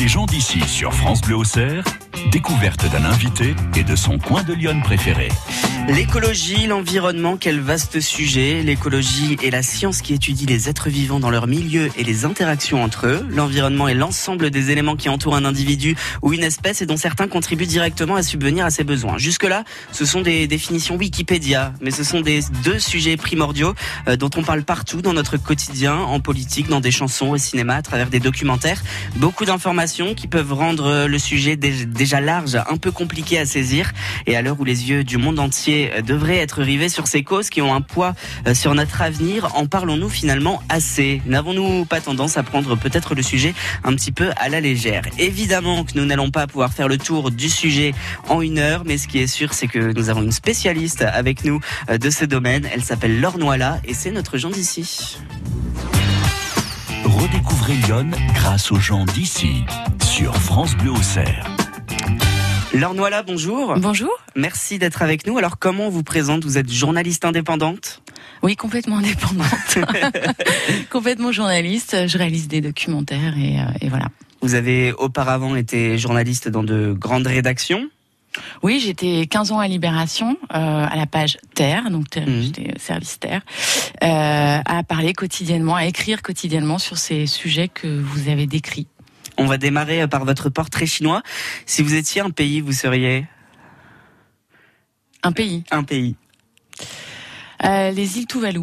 Les gens d'ici sur France Bleu Auxerre, découverte d'un invité et de son coin de Lyon préféré. L'écologie, l'environnement, quel vaste sujet. L'écologie est la science qui étudie les êtres vivants dans leur milieu et les interactions entre eux. L'environnement est l'ensemble des éléments qui entourent un individu ou une espèce et dont certains contribuent directement à subvenir à ses besoins. Jusque-là, ce sont des définitions Wikipédia, mais ce sont des deux sujets primordiaux euh, dont on parle partout dans notre quotidien, en politique, dans des chansons, au cinéma, à travers des documentaires. Beaucoup d'informations qui peuvent rendre le sujet déjà large, un peu compliqué à saisir. Et à l'heure où les yeux du monde entier devrait être rivés sur ces causes qui ont un poids euh, sur notre avenir. En parlons-nous finalement assez N'avons-nous pas tendance à prendre peut-être le sujet un petit peu à la légère? Évidemment que nous n'allons pas pouvoir faire le tour du sujet en une heure, mais ce qui est sûr, c'est que nous avons une spécialiste avec nous euh, de ce domaine. Elle s'appelle Laure Noila et c'est notre gens d'ici. Redécouvrez Lyon grâce aux gens d'ici sur France Bleu Auxerre. Laure Noila, bonjour. Bonjour. Merci d'être avec nous. Alors, comment on vous présente Vous êtes journaliste indépendante? Oui, complètement indépendante. complètement journaliste. Je réalise des documentaires et, euh, et, voilà. Vous avez auparavant été journaliste dans de grandes rédactions oui, j'étais 15 ans à Libération, euh, à la page Terre, donc mhm. j'étais service Terre, euh, à parler quotidiennement, à écrire quotidiennement sur ces sujets que vous avez décrits. On va démarrer par votre portrait chinois. Si vous étiez un pays, vous seriez Un pays. Un pays. Euh, les îles Tuvalu.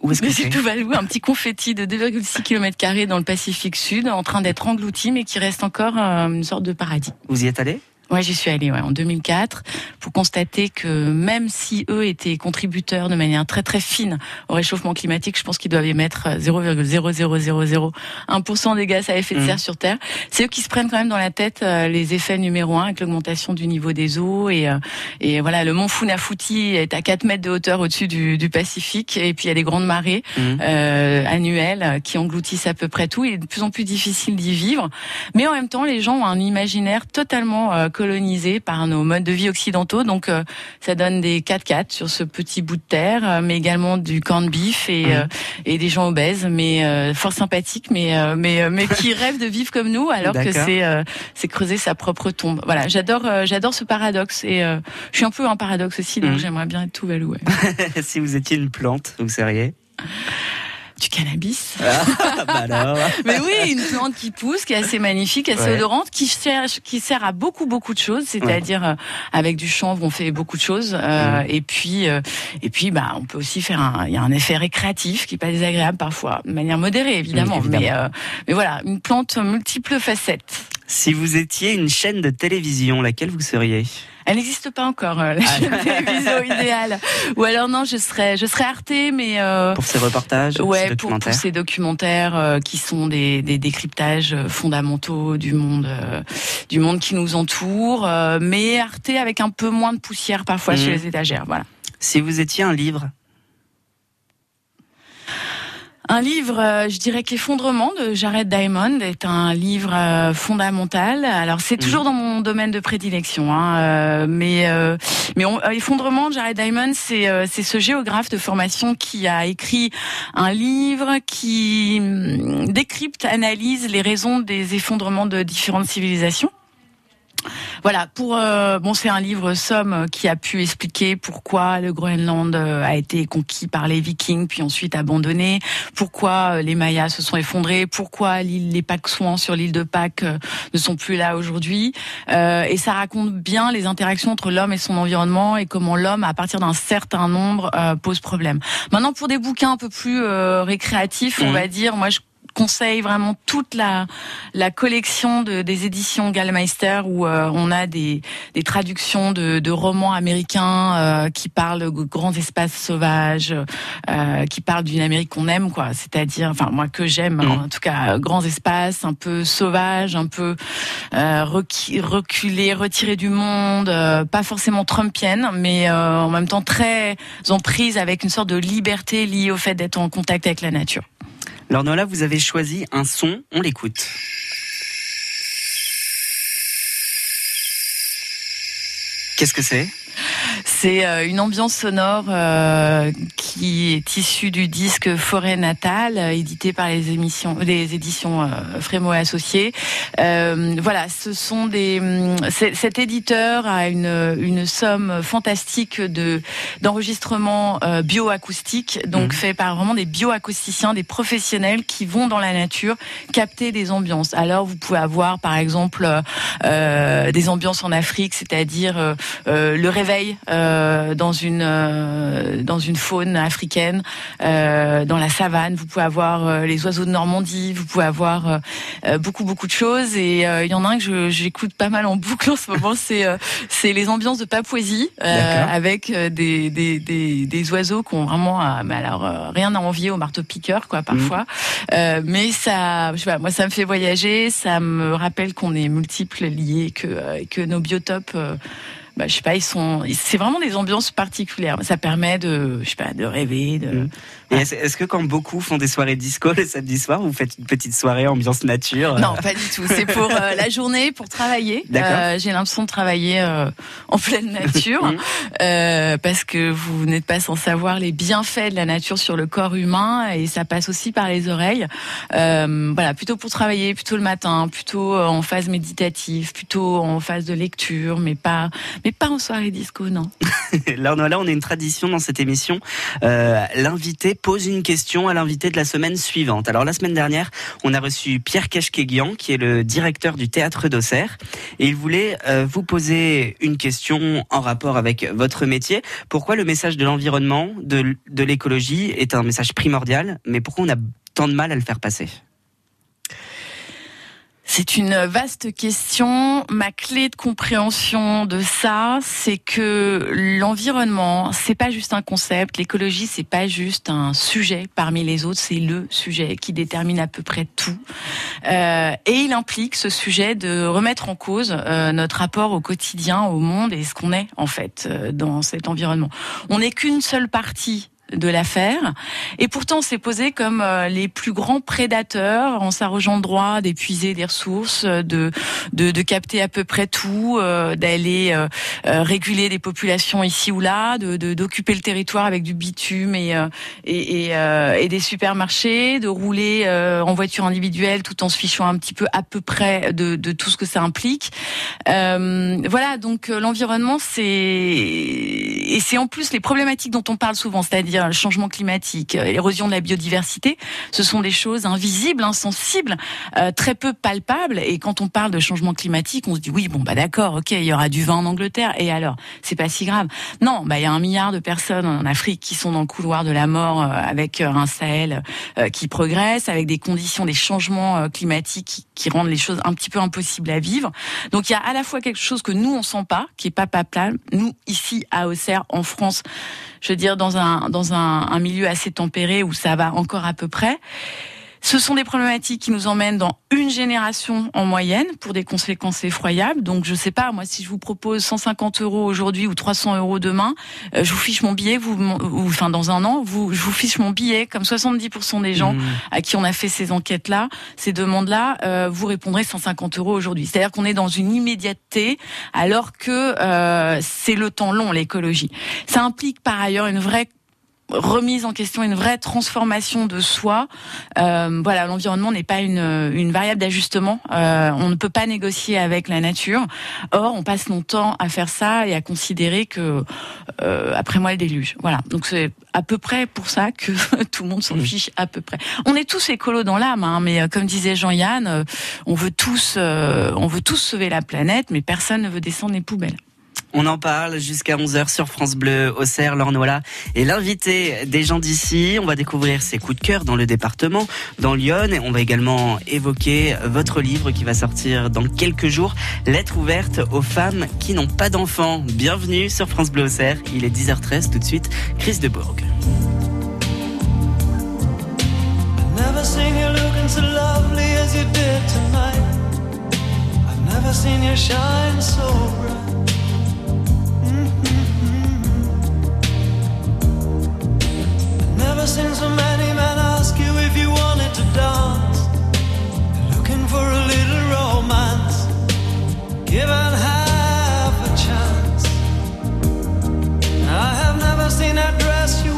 Où est-ce que Les îles Tuvalu, un petit confetti de 2,6 km dans le Pacifique Sud, en train d'être englouti, mais qui reste encore euh, une sorte de paradis. Vous y êtes allé? Ouais, j'y suis allée ouais, en 2004 pour constater que même si eux étaient contributeurs de manière très très fine au réchauffement climatique, je pense qu'ils doivent émettre 0,0001% des gaz à effet de serre mmh. sur Terre. C'est eux qui se prennent quand même dans la tête euh, les effets numéro un avec l'augmentation du niveau des eaux et euh, et voilà le mont Funafuti est à 4 mètres de hauteur au-dessus du, du, Pacifique et puis il y a des grandes marées mmh. euh, annuelles qui engloutissent à peu près tout. Il est de plus en plus difficile d'y vivre, mais en même temps les gens ont un imaginaire totalement euh, colonisé par nos modes de vie occidentaux. Donc euh, ça donne des 4x4 sur ce petit bout de terre, euh, mais également du corn beef et, euh, et des gens obèses, mais fort sympathiques, mais mais mais qui rêvent de vivre comme nous, alors que c'est c'est creuser sa propre tombe. Voilà, j'adore j'adore ce paradoxe et je suis un peu un paradoxe aussi, donc mmh. j'aimerais bien être tout valou. si vous étiez une plante, vous seriez? Du cannabis. Ah, bah Mais oui, une plante qui pousse, qui est assez magnifique, assez odorante, qui sert, qui sert à beaucoup beaucoup de choses. C'est-à-dire euh, avec du chanvre, on fait beaucoup de choses. Euh, mm. Et puis, euh, et puis, bah, on peut aussi faire un. Il y a un effet récréatif qui est pas désagréable parfois, de manière modérée évidemment. Mm, mais, mais voilà, une plante multiples facettes. Si vous étiez une chaîne de télévision, laquelle vous seriez? Elle n'existe pas encore, euh, la ah. télévision idéale. Ou alors non, je serais, je serais Arte, mais euh, pour ces reportages, ouais, ces pour, pour, ces documentaires euh, qui sont des, des, décryptages fondamentaux du monde, euh, du monde qui nous entoure, mais Arte avec un peu moins de poussière parfois mmh. sur les étagères. Voilà. Si vous étiez un livre, un livre, euh, je dirais qu'Effondrement de Jared Diamond est un livre euh, fondamental. Alors c'est toujours mhm. dans mon domaine de prédilection, hein, euh, mais mais Effondrement de Jared Diamond, c'est c'est ce géographe de formation qui a écrit un livre qui hum, décrypte, analyse les raisons des effondrements de différentes civilisations. Voilà, pour euh, bon, c'est un livre somme qui a pu expliquer pourquoi le Groenland euh, a été conquis par les Vikings puis ensuite abandonné, pourquoi euh, les Mayas se sont effondrés, pourquoi les Pacsouans sur l'île de Pâques ne sont plus là aujourd'hui, et ça raconte bien les interactions entre l'homme et son environnement et comment l'homme, à partir d'un certain nombre, pose problème. Maintenant, pour des bouquins un peu plus récréatifs, on mmh. va dire, moi je conseille vraiment toute la, la collection de, des éditions Gallmeister où euh, on a des, des traductions de, de romans américains euh, qui parlent de grands espaces sauvages, euh, qui parlent d'une Amérique qu'on aime, quoi. C'est-à-dire, enfin moi que j'aime, mmh. en tout cas, grands espaces, un peu sauvages, un peu reculés, retirés du monde, pas forcément trumpienne, mais en même temps très en prise avec une sorte de liberté liée au fait d'être en contact avec la nature. Alors là, vous avez choisi un son, on l'écoute. Qu'est-ce que c'est? C'est euh, une ambiance sonore euh, qui est issue du disque Forêt Natale, édité par les émissions, les éditions Frémo Associés. voilà, ce sont des. Hum, cet éditeur a une, une somme fantastique de d'enregistrements bioacoustiques, donc mmh. fait par vraiment des bioacousticiens, des professionnels qui vont dans la nature capter des ambiances. Alors vous pouvez avoir par exemple des ambiances en Afrique, c'est-à-dire le réveil euh, dans une euh, dans une faune africaine, euh, dans la savane. Vous pouvez avoir les oiseaux de Normandie. Vous pouvez avoir beaucoup beaucoup de choses. Et il y en a un que j'écoute pas mal en boucle en ce moment. C'est c'est les ambiances de Papouasie avec des, des, des, des oiseaux qui ont vraiment mais alors rien à envier au marteau piqueur quoi parfois. Mm. mais ça, je sais pas, moi ça me fait voyager. Ça me rappelle qu'on est multiples liés que que nos biotopes bah, je sais pas, ils sont, c'est vraiment des ambiances particulières. Ça permet de, je sais pas, de rêver, de. Mm. est-ce que quand beaucoup font des soirées disco le samedi soir, vous faites une petite soirée ambiance nature Non, pas du tout. C'est pour euh, la journée, pour travailler. Euh, J'ai l'impression de travailler euh, en pleine nature, mm. euh, parce que vous n'êtes pas sans savoir les bienfaits de la nature sur le corps humain, et ça passe aussi par les oreilles. voilà, plutôt pour travailler, plutôt le matin, plutôt en phase méditative, plutôt en phase de lecture, mais pas mais pas en soirée disco, non. là, on a une tradition dans cette émission. Euh, l'invité pose une question à l'invité de la semaine suivante. Alors, la semaine dernière, on a reçu Pierre Keshkeguian, qui est le directeur du théâtre d'Auxerre, et il voulait euh, vous poser une question en rapport avec votre métier. Pourquoi le message de l'environnement, de l'écologie est un message primordial, mais pourquoi on a tant de mal à le faire passer? C'est une vaste question. Ma clé de compréhension de ça, c'est que l'environnement, c'est pas juste un concept. L'écologie, c'est pas juste un sujet parmi les autres. C'est le sujet qui détermine à peu près tout. Euh, et il implique ce sujet de remettre en cause euh, notre rapport au quotidien, au monde et ce qu'on est en fait euh, dans cet environnement. On n'est qu'une seule partie de l'affaire. Et pourtant, c'est posé comme euh, les plus grands prédateurs en s'arrogeant le droit d'épuiser des ressources, de, de, de, capter à peu près tout, euh, d'aller euh, réguler des populations ici ou là, de d'occuper le territoire avec du bitume et, et, et, et, des supermarchés, de rouler en voiture individuelle tout en se fichant un petit peu à peu près de, de tout ce que ça implique. voilà, donc l'environnement, c'est et c'est en plus les problématiques dont on parle souvent, c'est-à-dire le changement climatique, euh, l'érosion de la biodiversité, ce sont des choses invisibles, insensibles, euh, très peu palpables. Et quand on parle de changement climatique, on se dit oui, bon bah d'accord, ok, il y aura du vent en Angleterre. Et alors, c'est pas si grave. Non, bah il y a un milliard de personnes en Afrique qui sont dans le couloir de la mort euh, avec un Sahel qui progresse, avec des conditions, des changements climatiques qui, qui, rendent les choses un petit peu impossibles à vivre. Donc il y a à la fois quelque chose que nous on sent pas, qui est pas palpable. Nous ici à Auxerre, en France, je veux dire dans un dans un, un milieu assez tempéré où ça va encore à peu près. Ce sont des problématiques qui nous emmènent dans une génération en moyenne pour des conséquences effroyables. Donc, je sais pas, moi, si je vous propose 150 euros aujourd'hui ou 300 euros demain, euh, je vous fiche mon billet, vous, ou, enfin, dans un an, vous, je vous fiche mon billet, comme 70% des gens mmh. à qui on a fait ces enquêtes-là, ces demandes-là, euh, vous répondrez 150 euros aujourd'hui. C'est-à-dire qu'on est dans une immédiateté, alors que euh, c'est le temps long, l'écologie. Ça implique par ailleurs une vraie remise en question, une vraie transformation de soi. Euh, voilà, l'environnement n'est pas une, une variable d'ajustement. Euh, on ne peut pas négocier avec la nature. Or, on passe longtemps à faire ça et à considérer que euh, après moi le déluge. Voilà. Donc c'est à peu près pour ça que tout le monde s'en fiche à peu près. On est tous écolos dans l'âme, hein, mais euh, comme disait Jean-Yann, euh, on veut tous, euh, on veut tous sauver la planète, mais personne ne veut descendre les poubelles. On en parle jusqu'à 11h sur France Bleu, Auxerre, Lornola. Et l'invité des gens d'ici, on va découvrir ses coups de cœur dans le département, dans Lyon. Et on va également évoquer votre livre qui va sortir dans quelques jours, Lettre ouverte aux femmes qui n'ont pas d'enfants. Bienvenue sur France Bleu Auxerre. Il est 10h13 tout de suite. Chris de Bourg. never seen so so many men ask you if you wanted to dance. Looking for a little romance, half a chance. I have never seen that dress you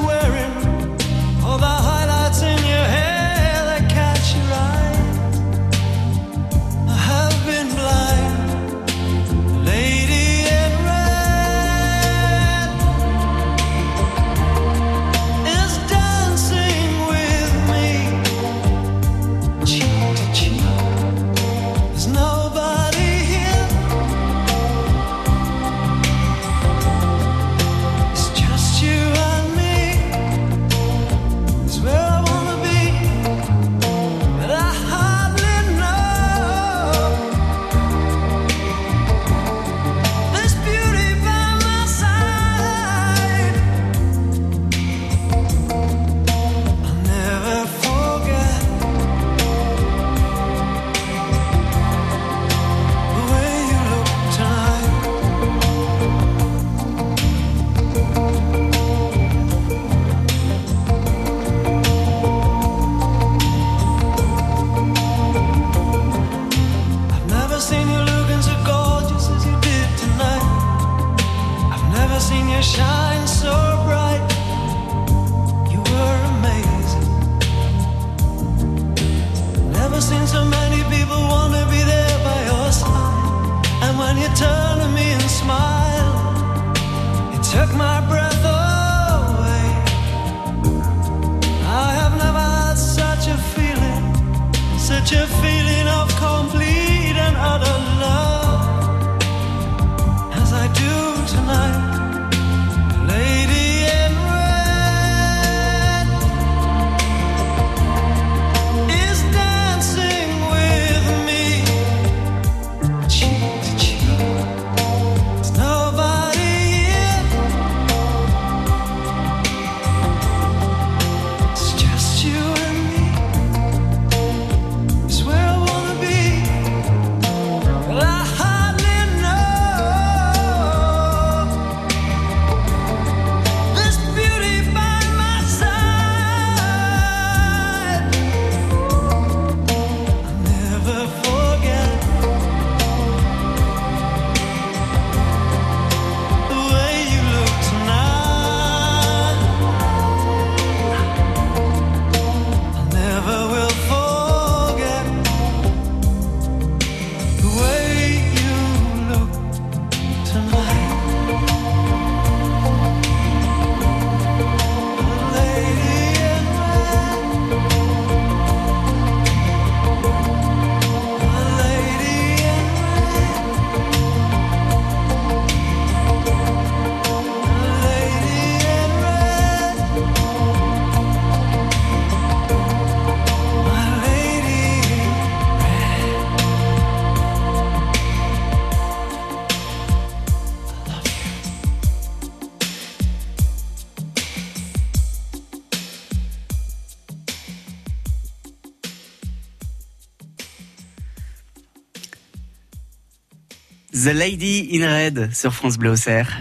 The Lady in Red sur France Bleu Auxerre.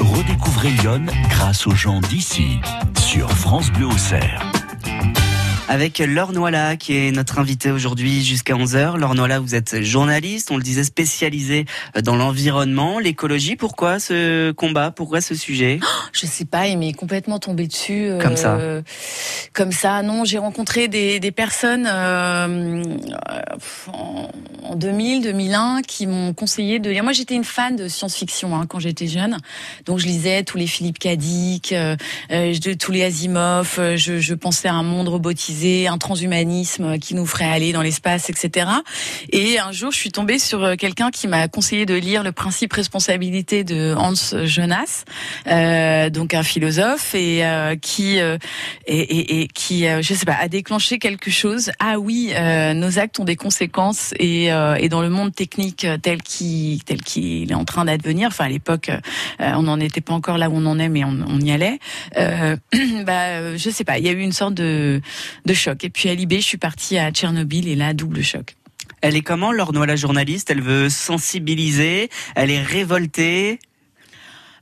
Redécouvrez Lyon grâce aux gens d'ici sur France Bleu Auxerre. Avec Laure Noila, qui est notre invitée aujourd'hui jusqu'à 11h. Laure Noila, vous êtes journaliste, on le disait, spécialisée dans l'environnement, l'écologie. Pourquoi ce combat? Pourquoi ce sujet? Je sais pas, il m'est complètement tombé dessus. euh, Comme ça. Comme ça, non. J'ai rencontré des, des personnes euh, en, en 2000, 2001 qui m'ont conseillé de lire. Moi, j'étais une fan de science-fiction hein, quand j'étais jeune, donc je lisais tous les Philippe Cadic, euh, euh, de tous les Asimov. euh, Je, je pensais à un monde robotisé, un transhumanisme qui nous ferait aller dans l'espace, etc. Et un jour, je suis tombée sur euh, quelqu'un qui m'a conseillé de lire Le principe responsabilité de Hans Jonas, euh, donc un philosophe, et euh, qui euh, et, et, qui, euh, je sais pas, a déclenché quelque chose. Ah oui, euh, nos actes ont des conséquences, et, euh, dans le monde technique tel qu'il tel est en train d'advenir, enfin à l'époque, on n'en était pas encore là où on en est, mais on, y allait. Bah, je sais pas, il y a eu une sorte de choc. Et puis à Libé, je suis partie à Tchernobyl, et là, double choc. Elle est comment, Laure Noila, journaliste? Elle veut sensibiliser, elle est révoltée?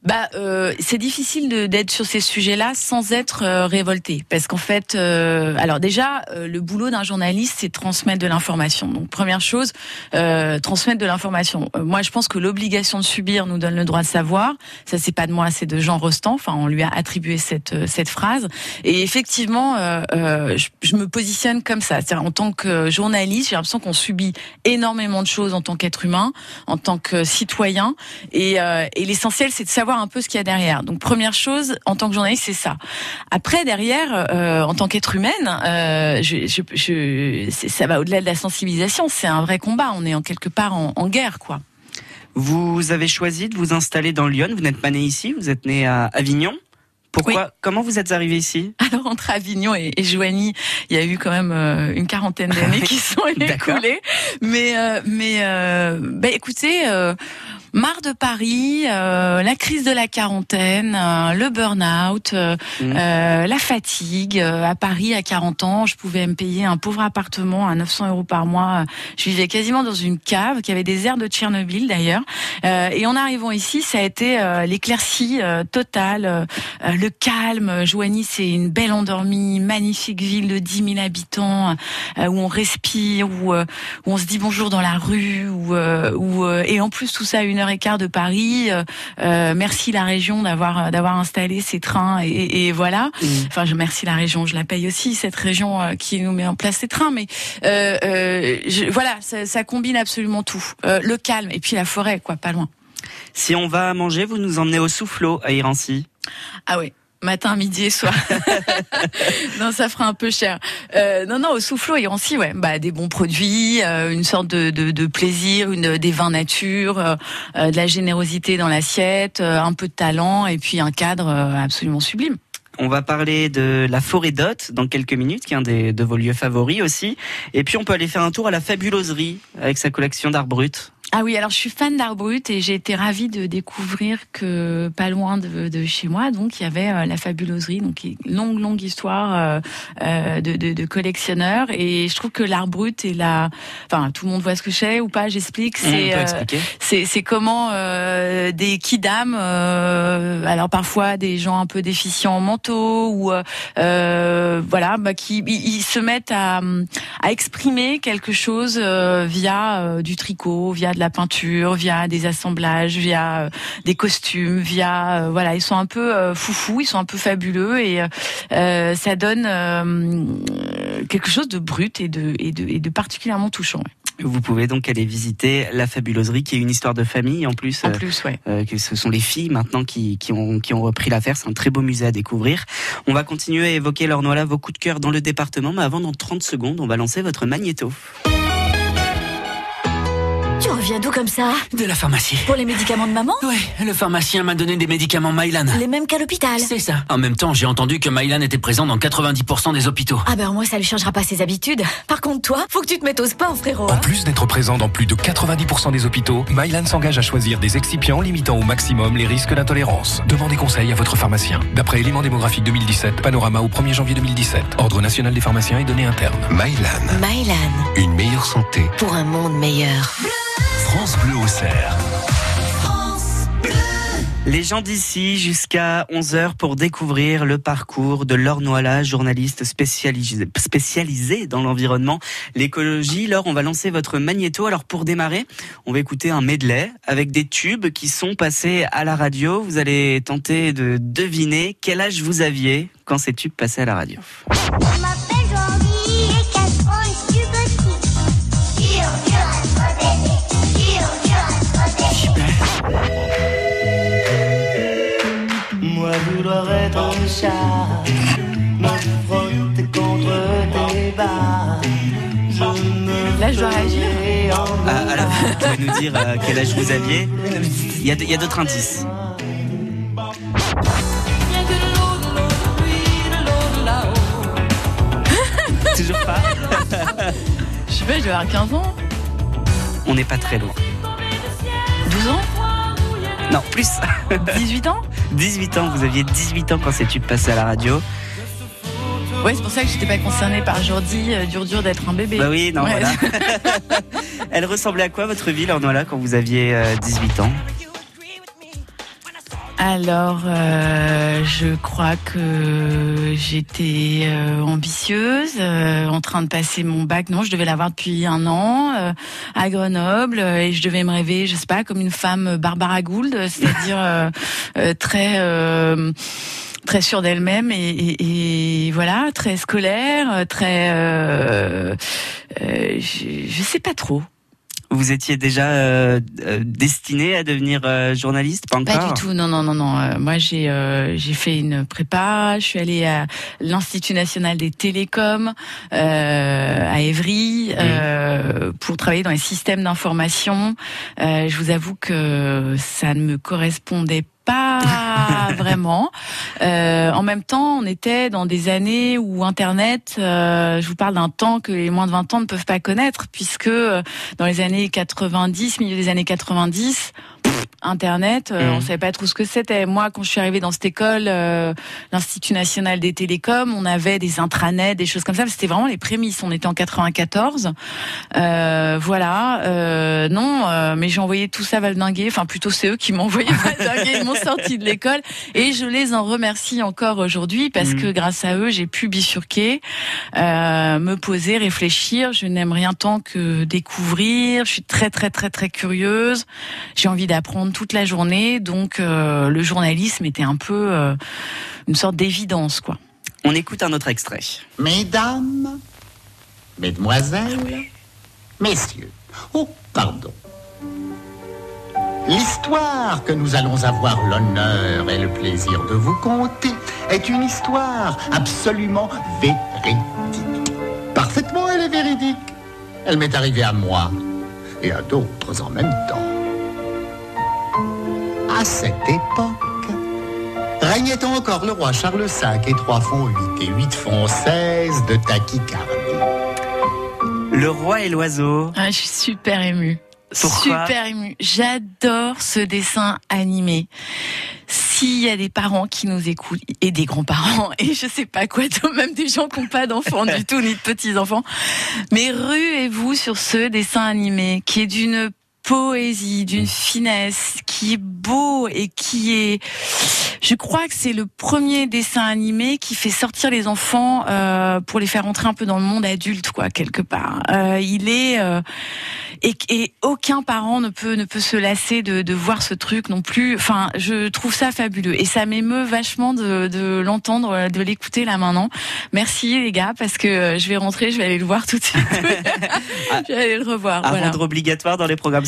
Bah, euh, c'est difficile d'être sur ces sujets-là sans être euh, révolté, parce qu'en fait, euh, alors déjà, euh, le boulot d'un journaliste, c'est transmettre de l'information. Donc première chose, euh, transmettre de l'information. Euh, moi, je pense que l'obligation de subir nous donne le droit de savoir. Ça, c'est pas de moi, c'est de Jean Rostand. Enfin, on lui a attribué cette cette phrase. Et effectivement, je, je me positionne comme ça. C'est-à-dire, en tant que journaliste, j'ai l'impression qu'on subit énormément de choses en tant qu'être humain, en tant que citoyen. Et, et l'essentiel, c'est de savoir un peu ce qu'il y a derrière. Donc première chose, en tant que journaliste, c'est ça. Après, derrière, euh, en tant qu'être humaine, euh, je, je, je- c'est- ça va au-delà de la sensibilisation. C'est un vrai combat. On est en quelque part en, en guerre, quoi. Vous avez choisi de vous installer dans Lyon. Vous n'êtes pas né ici, vous êtes né à Avignon. Pourquoi Oui. Comment vous êtes arrivé ici? Alors entre Avignon et, et Joigny, il y a eu quand même euh, une quarantaine d'années qui sont écoulées. Mais euh, mais euh, bah, écoutez, marre de Paris, euh, la crise de la quarantaine, euh, le burn-out, euh, Mhm. euh, la fatigue. Euh, à Paris, à 40 ans, je pouvais me payer un pauvre appartement à 900 euros par mois. Je vivais quasiment dans une cave qui avait des airs de Tchernobyl d'ailleurs. Euh, et en arrivant ici, ça a été euh, l'éclaircie euh, totale, le calme. Joigny, c'est une belle endormie, magnifique ville de 10 000 habitants euh, où on respire, où, euh, où on se dit bonjour dans la rue, où, euh, où, euh, et en plus tout ça une une heure et quart de Paris. Euh, euh, merci la région d'avoir d'avoir installé ces trains et, et voilà. Mm. Enfin, je merci la région, je la paye aussi cette région euh, qui nous met en place ces trains. Mais euh, euh, je- voilà, ça, ça combine absolument tout. Euh, le calme et puis la forêt, quoi, pas loin. Si on va manger, vous nous emmenez au soufflot à Irancy. Ah oui. Matin, midi et soir. non, ça fera un peu cher. Euh, non, non, au soufflot et aussi, ouais, bah des bons produits, euh, une sorte de, de, de plaisir, une des vins nature, euh, euh, de la générosité dans l'assiette, euh, un peu de talent et puis un cadre euh, absolument sublime. On va parler de la forêt d'Hôte dans quelques minutes, qui est un des, de vos lieux favoris aussi. Et puis on peut aller faire un tour à la fabuloserie avec sa collection d'art brut. Ah oui, alors je suis fan d'art brut et j'ai été ravie de découvrir que pas loin de, de chez moi, donc il y avait euh, la fabuloserie, donc une longue longue histoire euh, euh, de, de, de collectionneurs. Et je trouve que l'art brut est la, enfin tout le monde voit ce que c'est ou pas, j'explique, on c'est euh, c'est comment euh, des kidam, euh, alors parfois des gens un peu déficients mentaux ou euh, euh, voilà, bah, qui ils, se mettent à, à exprimer quelque chose euh, via du tricot, via de la peinture, via des assemblages, via euh, des costumes, via euh, voilà, ils sont un peu euh, foufous, ils sont un peu fabuleux et ça donne quelque chose de brut et de et de, et de particulièrement touchant. Vous pouvez donc aller visiter la fabuloserie, qui est une histoire de famille en plus. En plus, ouais. euh, que ce sont les filles maintenant qui, qui, ont, qui ont repris l'affaire. C'est un très beau musée à découvrir. On va continuer à évoquer, Laure Noila, vos coups de cœur dans le département. Mais avant, dans 30 secondes, on va lancer votre magnéto. Tu reviens d'où comme ça De la pharmacie. Pour les médicaments de maman Ouais, le pharmacien m'a donné des médicaments Mylan. Les mêmes qu'à l'hôpital C'est ça. En même temps, j'ai entendu que Mylan était présent dans 90% des hôpitaux. Ah ben moi ça lui changera pas ses habitudes. Par contre toi, faut que tu te mettes au sport frérot. En hein. plus d'être présent dans plus de 90% des hôpitaux, Mylan s'engage à choisir des excipients limitant au maximum les risques d'intolérance. Demandez conseil à votre pharmacien. D'après éléments démographiques 2017, panorama au 1er janvier 2017. Ordre national des pharmaciens et données internes. Mylan, Mylan, une meilleure santé. pour un monde meilleur. France Bleu au cerf. Les gens d'ici jusqu'à 11h pour découvrir le parcours de Laure Noila, journaliste spécialisée, spécialisée dans l'environnement, l'écologie. Laure, on va lancer votre magnéto. Alors pour démarrer, on va écouter un medley avec des tubes qui sont passés à la radio. Vous allez tenter de deviner quel âge vous aviez quand ces tubes passaient à la radio. Chat, me frotter contre tes bas. Là, je dois réagir. Ah, alors, vous pouvez nous dire euh, quel âge vous aviez Il y a, il y a d'autres indices. Toujours pas Je sais pas, je dois avoir 15 ans, On n'est pas très loin. 12 ans, Non, plus 18 ans. 18 ans, vous aviez 18 ans quand ces tubes passaient à la radio. Ouais, c'est pour ça que j'étais pas concernée par Jordi, euh, dur dur d'être un bébé. Bah oui, non, Ouais. voilà. Elle ressemblait à quoi votre ville, Ornola, quand vous aviez euh, 18 ans? Alors, euh, je crois que j'étais euh, ambitieuse, euh, en train de passer mon bac. Non, je devais l'avoir depuis un an euh, à Grenoble euh, et je devais me rêver, je sais pas, comme une femme Barbara Gould, c'est-à-dire euh, euh, très euh, très sûre d'elle-même et, et- et voilà, très scolaire, très, euh, euh, je, je sais pas trop. Vous étiez déjà euh, euh, destiné à devenir euh, journaliste Pas encore Pas du tout, non, non, non, non. Euh, moi, j'ai euh, j'ai fait une prépa. Je suis allée à l'Institut national des télécoms euh, à Évry euh, pour travailler dans les systèmes d'information. Euh, je vous avoue que ça ne me correspondait pas vraiment. Euh, en même temps, on était dans des années où Internet, euh, je vous parle d'un temps que les moins de 20 ans ne peuvent pas connaître, puisque euh, dans les années 90, milieu des années 90, pff, Internet, euh, Mhm. on savait pas trop ce que c'était. Moi, quand je suis arrivée dans cette école, euh, l'Institut national des télécoms, on avait des intranets, des choses comme ça. C'était vraiment les prémices. On était en 94. Euh, voilà. Euh, non, euh, mais j'ai envoyé tout ça valdinguer. Enfin, plutôt c'est eux qui m'ont envoyé valdinguer. Ils m'ont sorti de l'école et je les en remercie encore aujourd'hui parce Mhm. que grâce à eux, j'ai pu bifurquer, euh, me poser, réfléchir. Je n'aime rien tant que découvrir. Je suis très très très très curieuse. J'ai envie d'apprendre toute la journée. Donc euh, le journalisme était un peu euh, une sorte d'évidence, quoi. On écoute un autre extrait. Mesdames, Mesdemoiselles, Messieurs, oh, pardon. L'histoire que nous allons avoir l'honneur et le plaisir de vous conter est une histoire absolument véridique. Parfaitement, elle est véridique. Elle m'est arrivée à moi et à d'autres en même temps. À cette époque, régnait encore le roi Charles V et 3 font 8 et 8 font 16 de tachycardie. Le roi et l'oiseau. Ah, je suis super émue. Pourquoi Super émue. J'adore ce dessin animé. S'il y a des parents qui nous écoutent et des grands-parents et je sais pas quoi, même des gens qui n'ont pas d'enfants du tout ni de petits enfants, mais ruez-vous sur ce dessin animé qui est d'une poésie, d'une finesse, qui est beau et qui est, je crois que c'est le premier dessin animé qui fait sortir les enfants euh, pour les faire entrer un peu dans le monde adulte, quoi, quelque part. Euh, il est euh, et, et aucun parent ne peut ne peut se lasser de, de voir ce truc non plus. Enfin, je trouve ça fabuleux et ça m'émeut vachement de, de l'entendre, de l'écouter là maintenant. Merci les gars parce que euh, je vais rentrer, je vais aller le voir tout de suite. je vais aller le revoir. À voilà. rendre obligatoire dans les programmes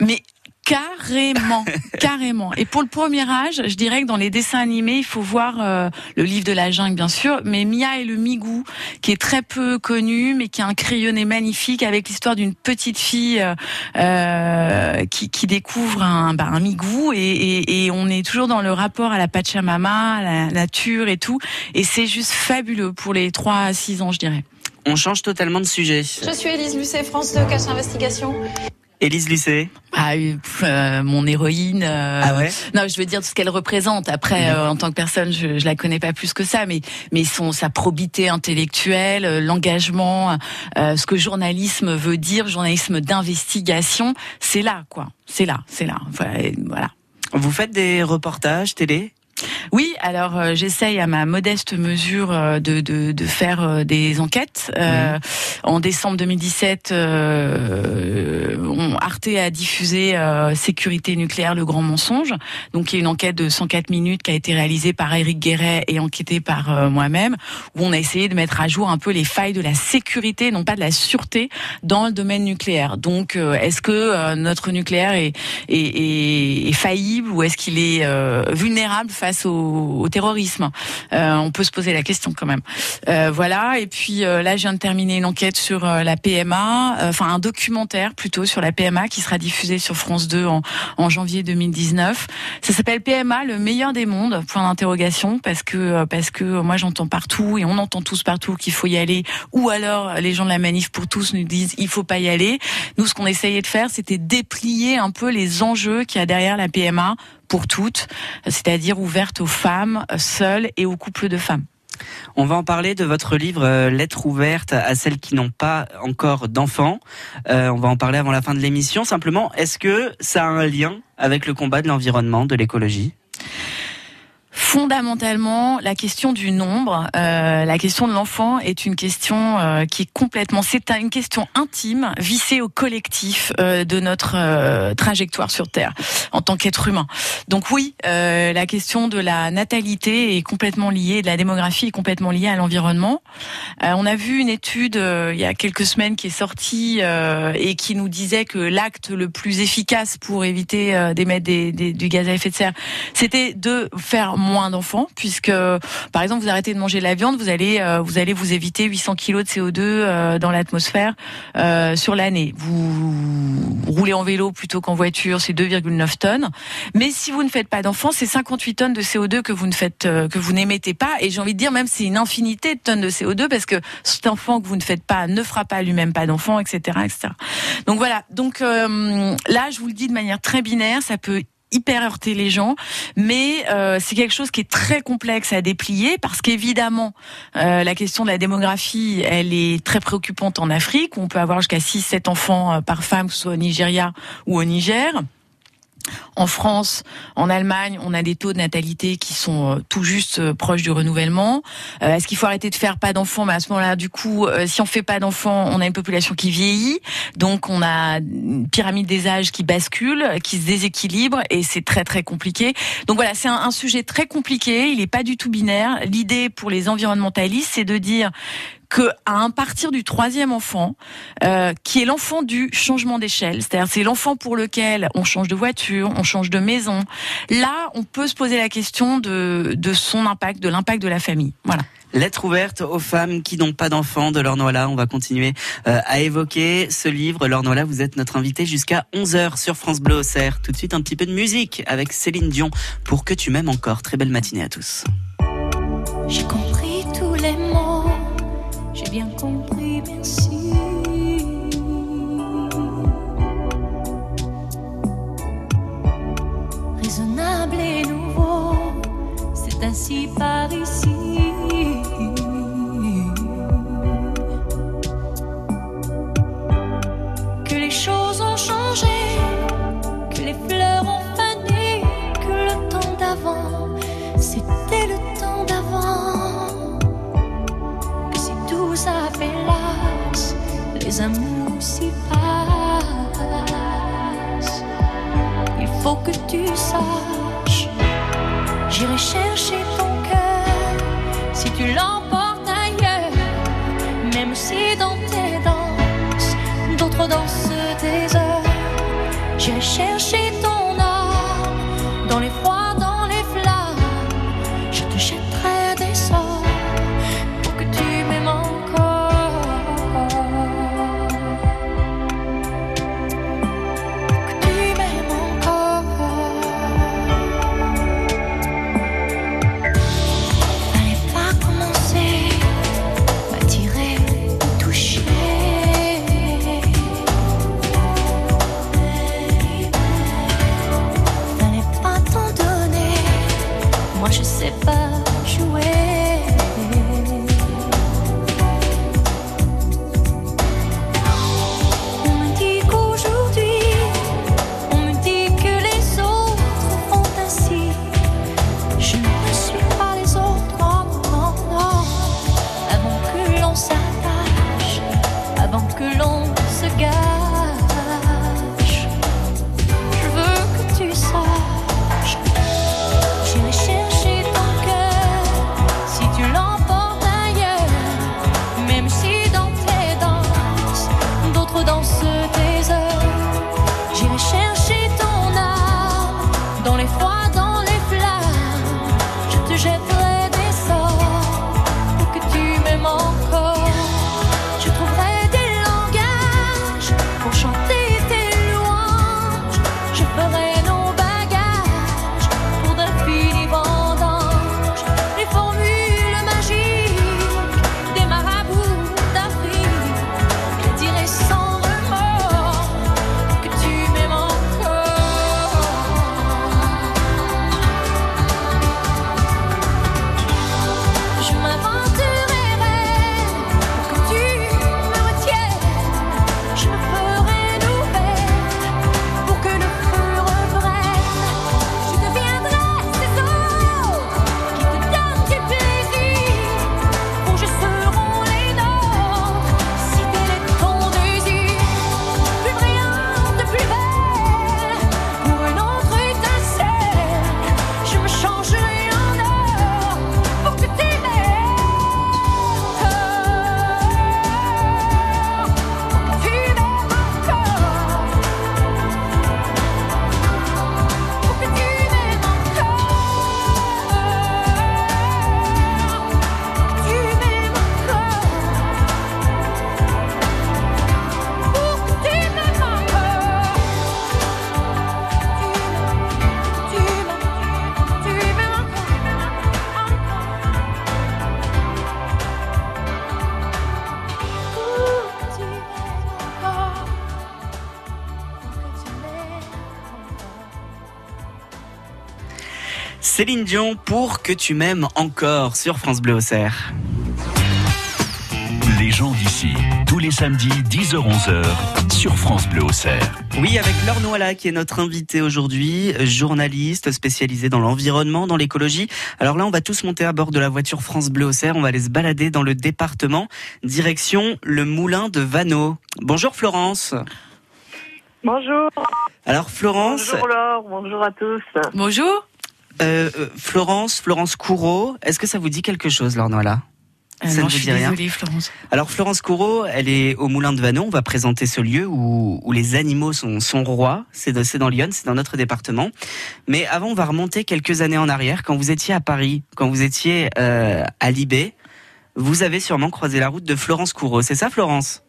Mais carrément, carrément. Et pour le premier âge, je dirais que dans les dessins animés, il faut voir euh, le livre de la jungle, bien sûr, mais Mia et le Migou, qui est très peu connu, mais qui a un crayonné magnifique avec l'histoire d'une petite fille euh, euh, qui, qui découvre un, bah, un Migou, et, et, et on est toujours dans le rapport à la Pachamama, à la nature et tout, et c'est juste fabuleux pour les 3 à 6 ans, je dirais. On change totalement de sujet. Je suis Élise Lucet, France 2, Cache Investigation. Élise Lucet. Ah, euh, euh, mon héroïne. euh, Ah ouais Non, je veux dire ce qu'elle représente. Après, euh, en tant que personne, je, je la connais pas plus que ça, mais mais son sa probité intellectuelle, euh, l'engagement, euh, ce que journalisme veut dire, journalisme d'investigation, c'est là, quoi. C'est là, c'est là. Voilà. Vous faites des reportages télé? Oui, alors euh, j'essaye à ma modeste mesure euh, de, de, de faire euh, des enquêtes. Euh, En décembre 2017, Arte a diffusé euh, Sécurité nucléaire, le grand mensonge. Donc il y a une enquête de 104 minutes qui a été réalisée par Eric Guéret et enquêtée par euh, moi-même, où on a essayé de mettre à jour un peu les failles de la sécurité, non pas de la sûreté, dans le domaine nucléaire. Donc euh, est-ce que euh, notre nucléaire est, est, est, faillible ou est-ce qu'il est euh, vulnérable face au, au terrorisme? On peut se poser la question quand même. Voilà. Et puis là, je viens de terminer une enquête sur la PMA, enfin un documentaire plutôt sur la PMA qui sera diffusé sur France 2 en, en janvier 2019. Ça s'appelle PMA, le meilleur des mondes. Point d'interrogation parce que euh, parce que moi j'entends partout et on entend tous partout qu'il faut y aller. Ou alors les gens de la manif pour tous nous disent il faut pas y aller. Nous, ce qu'on essayait de faire, c'était déplier un peu les enjeux qu'il y a derrière la PMA pour toutes, c'est-à-dire ouverte aux femmes seules et aux couples de femmes. On va en parler de votre livre euh, Lettres ouvertes à celles qui n'ont pas encore d'enfants. Euh, on va en parler avant la fin de l'émission. Simplement, est-ce que ça a un lien avec le combat de l'environnement, de l'écologie? Fondamentalement, la question du nombre, euh, la question de l'enfant est une question euh, qui est complètement, c'est une question intime, vissée au collectif euh, de notre euh, trajectoire sur Terre en tant qu'être humain. Donc oui, euh, la question de la natalité est complètement liée, de la démographie est complètement liée à l'environnement. Euh, on a vu une étude il y a quelques semaines qui est sortie et qui nous disait que l'acte le plus efficace pour éviter d'émettre des, des- du gaz à effet de serre, c'était de faire moins d'enfants, puisque par exemple vous arrêtez de manger la viande, vous allez euh, vous allez vous éviter 800 kilos de CO2 euh, dans l'atmosphère euh, sur l'année. Vous roulez en vélo plutôt qu'en voiture, c'est 2,9 tonnes. Mais si vous ne faites pas d'enfants, c'est 58 tonnes de CO2 que vous ne faites euh, que vous n'émettez pas. Et j'ai envie de dire même c'est une infinité de tonnes de CO2 parce que cet enfant que vous ne faites pas ne fera pas lui-même pas d'enfant, etc.. Donc voilà. Donc euh, là, je vous le dis de manière très binaire, ça peut hyper heurter les gens, mais euh, c'est quelque chose qui est très complexe à déplier parce qu'évidemment, euh, la question de la démographie, elle est très préoccupante en Afrique. On peut avoir jusqu'à 6-7 enfants euh, par femme, que ce soit au Nigeria ou au Niger. En France, en Allemagne, on a des taux de natalité qui sont euh, tout juste euh, proches du renouvellement. Euh, Est-ce qu'il faut arrêter de faire pas d'enfants? Mais à ce moment-là, du coup, si on fait pas d'enfants, on a une population qui vieillit, donc on a une pyramide des âges qui bascule, qui se déséquilibre, et c'est très très compliqué. Donc voilà, c'est un sujet très compliqué. Il n'est pas du tout binaire. L'idée pour les environnementalistes, c'est de dire que à un partir du troisième enfant, euh, qui est l'enfant du changement d'échelle, c'est-à-dire c'est l'enfant pour lequel on change de voiture, on change de maison. Là, on peut se poser la question de, de son impact, de l'impact de la famille. Voilà. Lettre ouverte aux femmes qui n'ont pas d'enfants de Lornois. On va continuer euh, à évoquer ce livre. Lornois, vous êtes notre invité jusqu'à 11h sur France Bleu Auxerre. Tout de suite, un petit peu de musique avec Céline Dion pour que tu m'aimes encore. Très belle matinée à tous. J'ai compris bien compris, merci. Raisonnable et nouveau, c'est ainsi par ici. Que les choses ont changé, les amours s'y passent. Il faut que tu saches, j'irai chercher ton cœur si tu l'emportes ailleurs, même si dans tes danses, d'autres dansent tes heures. J'irai chercher ton moi je sais pas Céline Dion pour que tu m'aimes encore sur France Bleu Auxerre. Les gens d'ici, tous les samedis 10h-11h sur France Bleu Auxerre. Oui, avec Laure Noala qui est notre invitée aujourd'hui, journaliste spécialisée dans l'environnement, dans l'écologie. Alors là, on va tous monter à bord de la voiture France Bleu Auxerre. On va aller se balader dans le département, direction le moulin de Vanneau. Bonjour Florence. Bonjour. Alors Florence. Bonjour Laure, bonjour à tous. Bonjour. Euh, Florence, Florence Courreau, est-ce que ça vous dit quelque chose, Noala Euh, Ça non, ne vous dit rien désolée, Florence. Alors Florence Courreau, elle est au Moulin de Vanneau. On va présenter ce lieu où, où les animaux sont, sont rois. C'est dans Lyon, c'est dans notre département. Mais avant, on va remonter quelques années en arrière. Quand vous étiez à Paris, quand vous étiez euh, à Libé, vous avez sûrement croisé la route de Florence Courreau. C'est ça, Florence?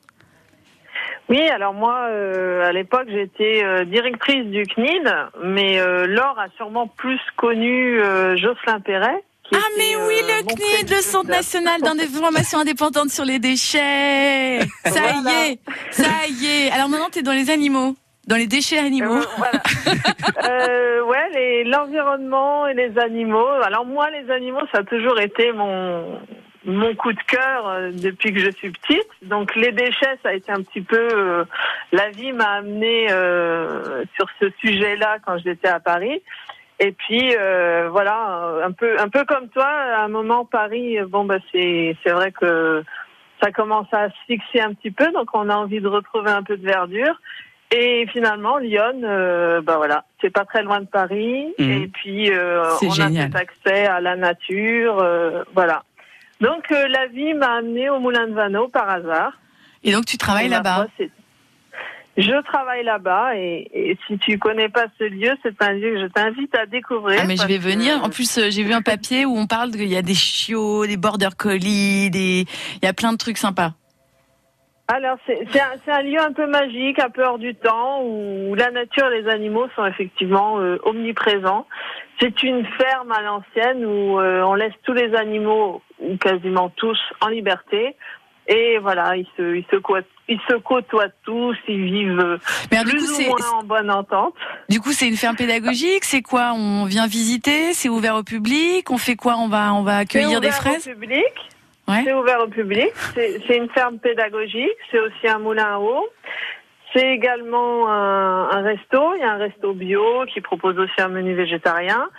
Oui, alors moi, euh, à l'époque, j'étais euh, directrice du CNID, mais euh, Laure a sûrement plus connu euh, Jocelyn Perret. qui Ah était, mais oui, euh, le mon CNID, le Centre national d'information indépendante sur les déchets. Ça Voilà. y est, ça y est. Alors maintenant, t'es dans les animaux, dans les déchets animaux. Voilà. Euh, ouais, les- l'environnement et les animaux. Alors moi, les animaux, ça a toujours été mon mon coup de cœur euh, depuis que je suis petite. Donc les déchets, ça a été un petit peu euh, la vie m'a amené euh, sur ce sujet-là quand j'étais à Paris. Et puis euh, voilà, un peu un peu comme toi, à un moment Paris, bon bah c'est c'est vrai que ça commence à se fixer un petit peu, donc on a envie de retrouver un peu de verdure. Et finalement, Lyon, euh, bah voilà, c'est pas très loin de Paris. Mhm. Et puis, euh, on génial. a cet accès à la nature, euh, voilà. Donc, euh, la vie m'a amené au Moulin de Vanneau par hasard. Et donc tu travailles là-bas. Je travaille là-bas et, et si tu connais pas ce lieu, c'est un lieu que je t'invite à découvrir. Ah mais je vais venir. En plus, euh, j'ai vu un papier où on parle qu'il y a des chiots, des border collies, des, il y a plein de trucs sympas. Alors, c'est un, un lieu un peu magique, un peu hors du temps, où la nature et les animaux sont effectivement euh, omniprésents. C'est une ferme à l'ancienne où euh, on laisse tous les animaux, ou quasiment tous, en liberté. Et voilà, ils se, ils se, co- ils se côtoient tous, ils vivent euh, Mais plus coup, ou moins en bonne entente. Du coup, c'est une ferme pédagogique. C'est quoi? On vient visiter C'est ouvert au public On fait quoi? On va, on va accueillir C'est des ouvert fraises? au public. C'est ouvert au public. C'est une ferme pédagogique. C'est aussi un moulin à eau. C'est également un, resto. Il y a un resto bio qui propose aussi un menu végétarien.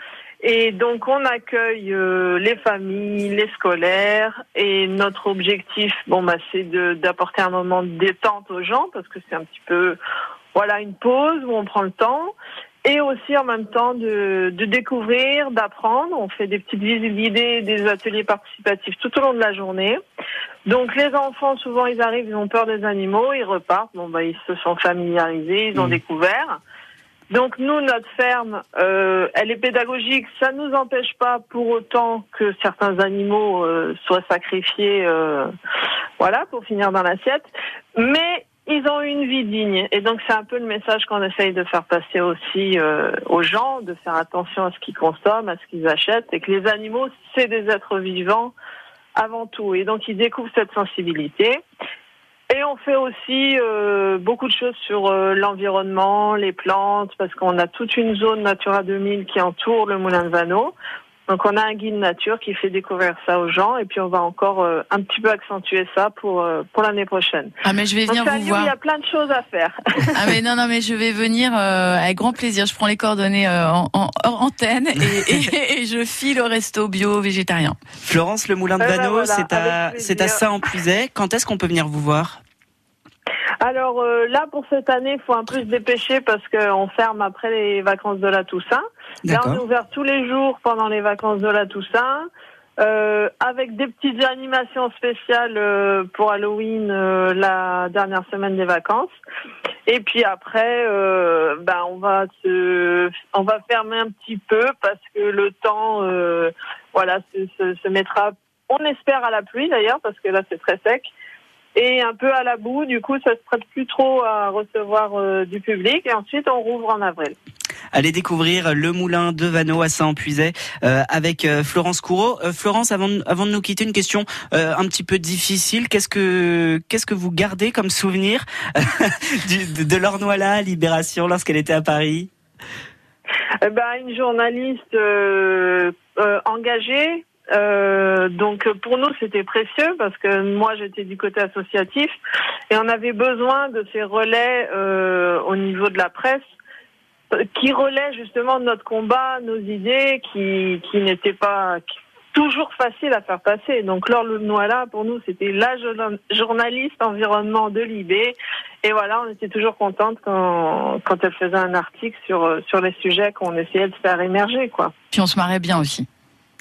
Et donc on accueille euh, les familles, les scolaires. Et notre objectif, bon bah, c'est d'apporter un moment de détente aux gens parce que c'est un petit peu, voilà, une pause où on prend le temps et aussi en même temps de, de découvrir, d'apprendre. On fait des petites visites guidées, des ateliers participatifs tout au long de la journée. Donc les enfants, souvent ils arrivent, ils ont peur des animaux, ils repartent, bon bah ils se sont familiarisés, ils ont découvert. Donc nous, notre ferme, euh, elle est pédagogique. Ça nous empêche pas pour autant que certains animaux euh, soient sacrifiés, euh, voilà, pour finir dans l'assiette. Mais ils ont une vie digne. Et donc c'est un peu le message qu'on essaye de faire passer aussi euh, aux gens, de faire attention à ce qu'ils consomment, à ce qu'ils achètent, et que les animaux, c'est des êtres vivants avant tout. Et donc ils découvrent cette sensibilité. Et on fait aussi euh, beaucoup de choses sur euh, l'environnement, les plantes, parce qu'on a toute une zone Natura 2000 qui entoure le moulin de Vanneau. Donc on a un guide nature qui fait découvrir ça aux gens, et puis on va encore euh, un petit peu accentuer ça pour euh, pour l'année prochaine. Ah mais je vais Donc, venir c'est un vous lieu voir. Il y a plein de choses à faire. Ah mais non non mais je vais venir euh, avec grand plaisir. Je prends les coordonnées euh, en, en- hors antenne et, et- et je file au resto bio végétarien. Florence, le moulin de Eh ben voilà, c'est à, c'est à plaisir. Saint-en-Puisaye. Quand est-ce qu'on peut venir vous voir? Alors euh, là, pour cette année, il faut un peu se dépêcher parce qu'on ferme après les vacances de la Toussaint. Là, on est ouvert tous les jours pendant les vacances de la Toussaint. euh, avec des petites animations spéciales euh, pour Halloween euh, la dernière semaine des vacances. Et puis après, ben on va se, on va fermer un petit peu parce que le temps, euh, voilà, se, se, se mettra. On espère à la pluie d'ailleurs parce que là c'est très sec et un peu à la boue. Du coup, ça se prête plus trop à recevoir euh, du public. Et ensuite, on rouvre en avril. Allez découvrir le moulin de Vanneau à Saint-en-Puisaye euh, avec euh, Florence Courreau. Euh, Florence, avant de, nous quitter, une question un petit peu difficile. Qu'est-ce que qu'est-ce que vous gardez comme souvenir de, de Libération, lorsqu'elle était à Paris? Eh ben, une journaliste engagée. Donc pour nous c'était précieux parce que moi j'étais du côté associatif et on avait besoin de ces relais au niveau de la presse qui relaient justement notre combat, nos idées, qui, qui n'étaient pas toujours faciles à faire passer. Donc Laure Noala pour nous c'était la journa- journaliste environnement de l'IB et voilà on était toujours contente quand, quand elle faisait un article sur sur les sujets qu'on essayait de faire émerger quoi. Puis on se marrait bien aussi.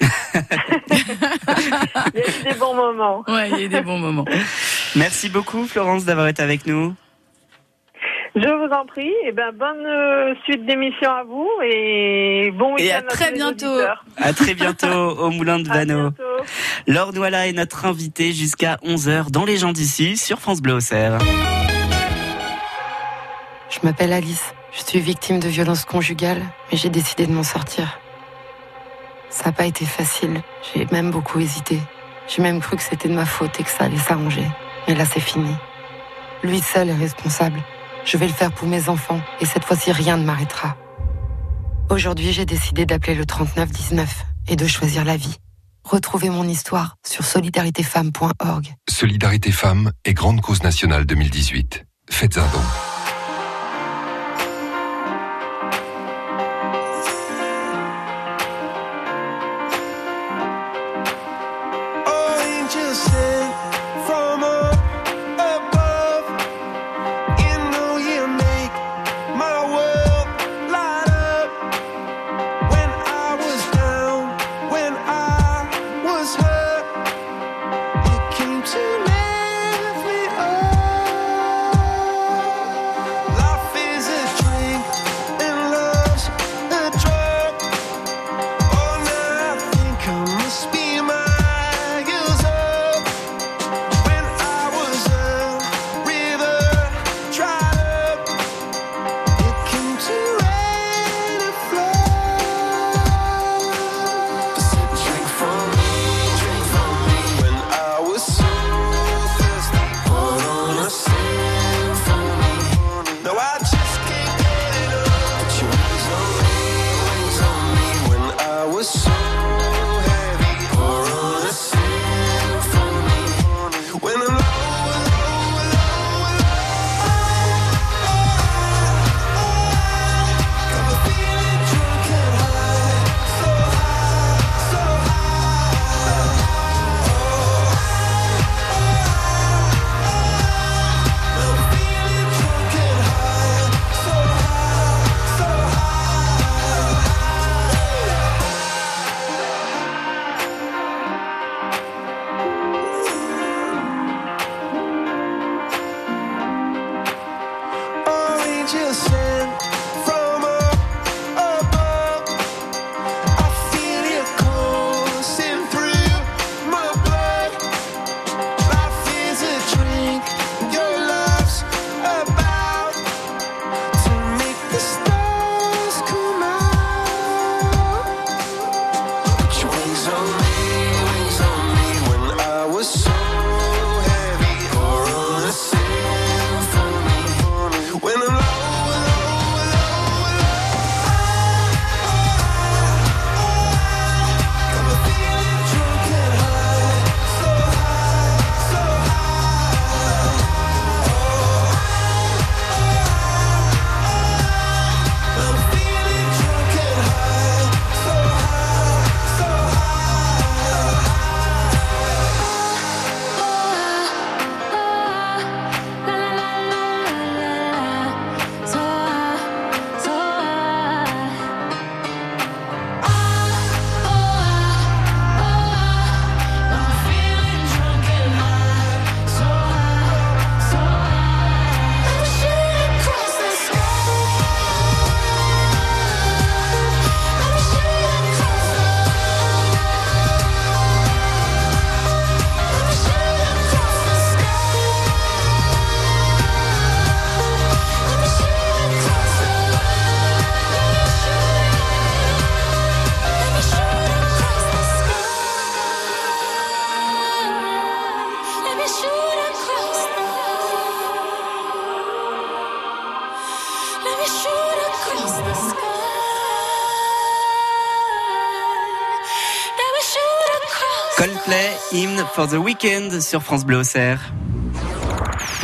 Il y a eu des bons moments. Ouais, il y a eu des bons moments. Merci beaucoup Florence d'avoir été avec nous. Je vous en prie. Et ben bonne euh, suite d'émission à vous et bon Et week-end à tous très bientôt. auditeurs. À très bientôt au Moulin de À Vano. Laure Douala est notre invitée jusqu'à 11h dans Les gens d'ici sur France Bleu Auxerre. Je m'appelle Alice. Je suis victime de violences conjugales, mais j'ai décidé de m'en sortir. Ça n'a pas été facile. J'ai même beaucoup hésité. J'ai même cru que c'était de ma faute et que ça allait s'arranger. Mais là, c'est fini. Lui seul est responsable. Je vais le faire pour mes enfants et cette fois-ci, rien ne m'arrêtera. Aujourd'hui, j'ai décidé d'appeler le 3919 et de choisir la vie. Retrouvez mon histoire sur solidaritéfemme.org. Solidarité Femmes et Grande Cause Nationale 2018. Faites un don. Hymn for the Weekend sur France Bleu Auxerre.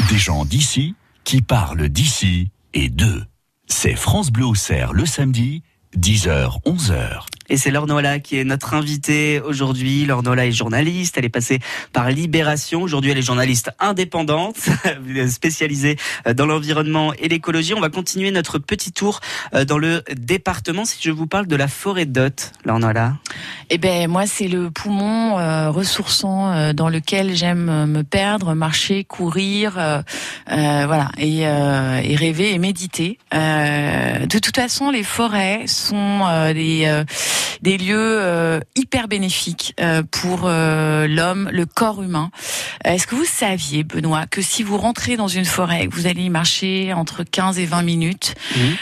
Des gens d'ici qui parlent d'ici et d'eux. C'est France Bleu Auxerre le samedi, 10h, 11h. Et c'est Laure qui est notre invitée aujourd'hui. Laure est journaliste, elle est passée par Libération. Aujourd'hui, elle est journaliste indépendante, spécialisée dans l'environnement et l'écologie. On va continuer notre petit tour euh, dans le département si je vous parle de la forêt d'Ot, Laure. Eh ben moi c'est le poumon euh, ressourçant euh, dans lequel j'aime euh, me perdre, marcher, courir, euh, euh, voilà, et, euh, et rêver et méditer. Euh, de toute façon, les forêts sont euh, des euh, des lieux euh, hyper bénéfiques euh, pour euh, l'homme, le corps humain. Est-ce que vous saviez, Benoît, que si vous rentrez dans une forêt, que vous allez y marcher entre 15 et 20 minutes,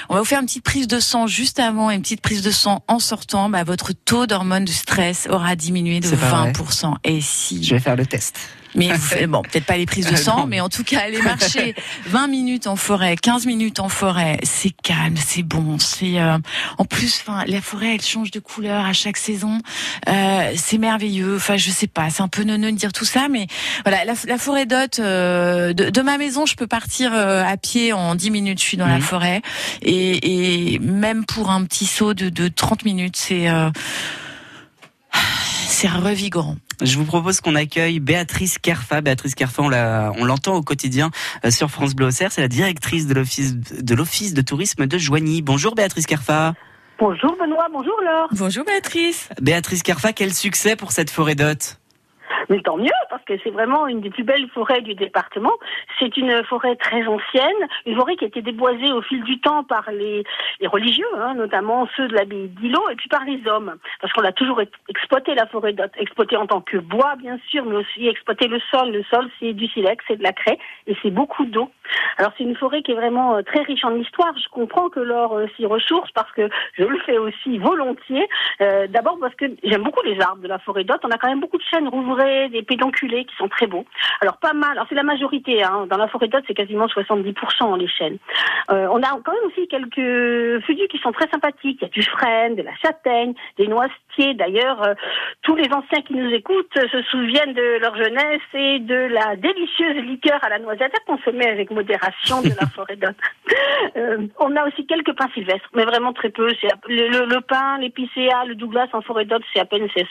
on va vous faire une petite prise de sang juste avant et une petite prise de sang en sortant, bah, votre taux d'hormones de stress aura diminué de C'est pas vrai. 20%. Et si Je vais faire le test. Mais bon, peut-être pas les prises de Ah, sang, mais en tout cas, aller marcher 20 minutes en forêt, 15 minutes en forêt, c'est calme, c'est bon, c'est euh, en plus, enfin, la forêt, elle change de couleur à chaque saison, euh, c'est merveilleux. Enfin, je sais pas, c'est un peu neuneux de dire tout ça, mais voilà, la, la forêt d'Hôte, euh, de, de ma maison, je peux partir euh, à pied en 10 minutes, je suis dans la Mhm. forêt, et, et même pour un petit saut de, de 30 minutes, c'est euh, c'est revigorant. Je vous propose qu'on accueille Béatrice Kerfa. Béatrice Kerfa, on la- on l'entend au quotidien euh, sur France Bleu Auxerre. C'est la directrice de l'office de l'office de tourisme de Joigny. Bonjour Béatrice Kerfa. Bonjour Benoît, bonjour Laure. Bonjour Béatrice. Béatrice Kerfa, quel succès pour cette forêt d'hôtes Mais tant mieux, parce que c'est vraiment une des plus belles forêts du département. C'est une forêt très ancienne, une forêt qui a été déboisée au fil du temps par les, les religieux, hein, notamment ceux de l'abbaye d'Îlot, et puis par les hommes. Parce qu'on a toujours ex- exploité la forêt d'hôtes, exploité en tant que bois, bien sûr, mais aussi exploité le sol. Le sol, c'est du silex, c'est de la craie, et c'est beaucoup d'eau. Alors c'est une forêt qui est vraiment euh, très riche en histoire. Je comprends que Laure euh, s'y ressource, parce que je le fais aussi volontiers. Euh, D'abord parce que j'aime beaucoup les arbres de la forêt d'hôtes. On a quand même beaucoup de chênes rouvrés, des pédonculés qui sont très beaux. Alors pas mal. Alors c'est la majorité. Hein. Dans la forêt d'hôtes, c'est quasiment 70% les chênes. Euh, on a quand même aussi quelques feuillus qui sont très sympathiques. Il y a du frêne, de la châtaigne, des D'ailleurs, euh, tous les anciens qui nous écoutent euh, se souviennent de leur jeunesse et de la délicieuse liqueur à la noisette à consommer avec modération de la forêt d'hôtes. Euh, on a aussi quelques pins sylvestres, mais vraiment très peu. C'est le, le, le pin, l'épicéa, le Douglas en forêt d'hôtes, c'est à peine 16%.